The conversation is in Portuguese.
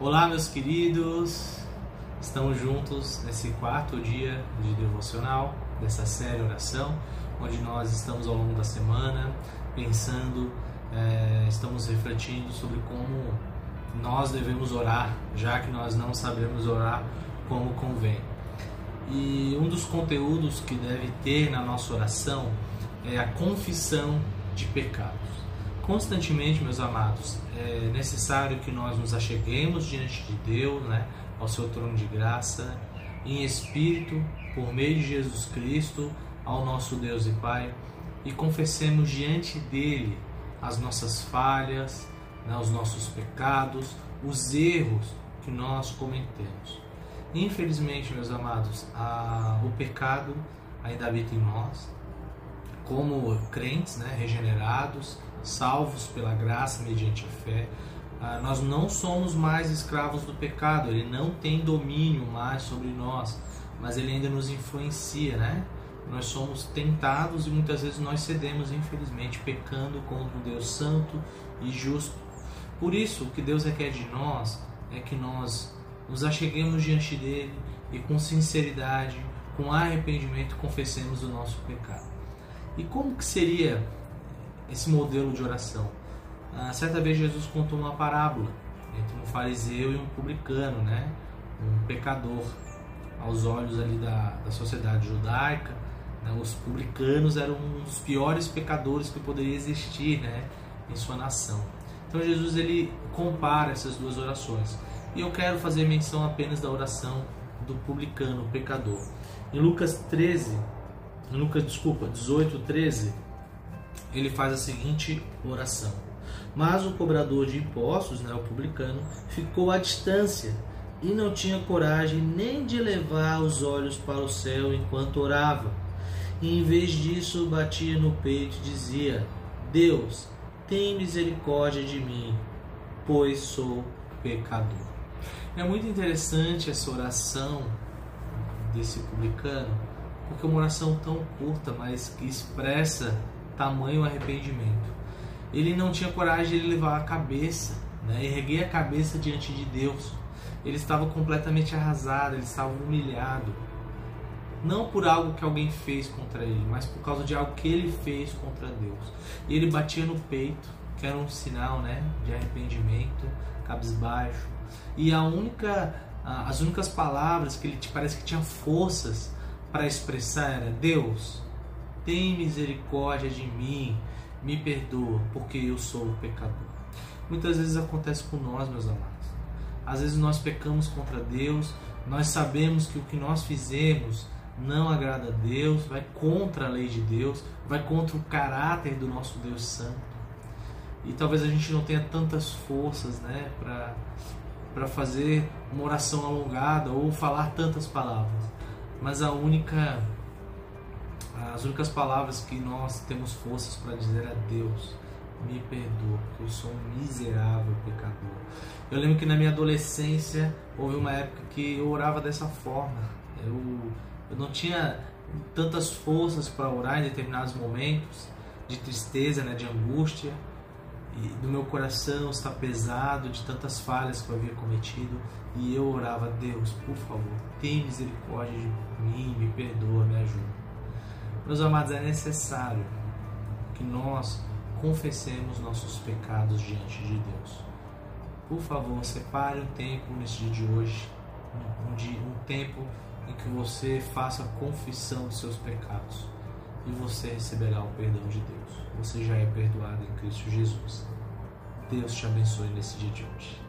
Olá, meus queridos. Estamos juntos nesse quarto dia de devocional dessa série oração, onde nós estamos ao longo da semana pensando, é, estamos refletindo sobre como nós devemos orar, já que nós não sabemos orar como convém. E um dos conteúdos que deve ter na nossa oração é a confissão de pecados. Constantemente, meus amados, é necessário que nós nos acheguemos diante de Deus, né, ao seu trono de graça, em espírito, por meio de Jesus Cristo, ao nosso Deus e Pai, e confessemos diante dele as nossas falhas, né, os nossos pecados, os erros que nós cometemos. Infelizmente, meus amados, a, o pecado ainda habita em nós. Como crentes, né, regenerados, salvos pela graça mediante a fé, ah, nós não somos mais escravos do pecado. Ele não tem domínio mais sobre nós, mas ele ainda nos influencia, né? Nós somos tentados e muitas vezes nós cedemos, infelizmente, pecando contra um Deus santo e justo. Por isso, o que Deus requer de nós é que nós nos acheguemos diante dele e com sinceridade, com arrependimento, confessemos o nosso pecado. E como que seria esse modelo de oração? Ah, certa vez Jesus contou uma parábola entre um fariseu e um publicano, né? um pecador. Aos olhos ali da, da sociedade judaica, né? os publicanos eram os piores pecadores que poderia existir né? em sua nação. Então Jesus ele compara essas duas orações. E eu quero fazer menção apenas da oração do publicano, pecador. Em Lucas 13, em Lucas, desculpa, 18, 13, ele faz a seguinte oração. Mas o cobrador de impostos, né, o publicano, ficou à distância e não tinha coragem nem de levar os olhos para o céu enquanto orava. E em vez disso, batia no peito e dizia: Deus, tem misericórdia de mim, pois sou pecador. É muito interessante essa oração desse publicano, porque uma oração tão curta, mas que expressa tamanho arrependimento. Ele não tinha coragem de levar a cabeça, né, erguer a cabeça diante de Deus. Ele estava completamente arrasado, ele estava humilhado. Não por algo que alguém fez contra ele, mas por causa de algo que ele fez contra Deus. E ele batia no peito, que era um sinal né, de arrependimento, cabisbaixo. E a única, as únicas palavras que ele parece que tinha forças para expressar era Deus, tem misericórdia de mim, me perdoa, porque eu sou pecador. Muitas vezes acontece com nós, meus amados. Às vezes nós pecamos contra Deus, nós sabemos que o que nós fizemos não agrada a Deus, vai contra a lei de Deus, vai contra o caráter do nosso Deus Santo. E talvez a gente não tenha tantas forças né, para fazer uma oração alongada ou falar tantas palavras. Mas a única as únicas palavras que nós temos forças para dizer a Deus, me perdoa, porque eu sou um miserável pecador. Eu lembro que na minha adolescência houve uma época que eu orava dessa forma. Eu, eu não tinha tantas forças para orar em determinados momentos de tristeza, né, de angústia, do meu coração está pesado de tantas falhas que eu havia cometido, e eu orava, Deus, por favor, tenha misericórdia de mim, me perdoa, me ajuda. Meus amados, é necessário que nós confessemos nossos pecados diante de Deus. Por favor, separe um tempo nesse dia de hoje, um, dia, um tempo em que você faça confissão dos seus pecados e você receberá o perdão de Deus. Você já é perdoado em Cristo Jesus. Deus te abençoe nesse dia de hoje.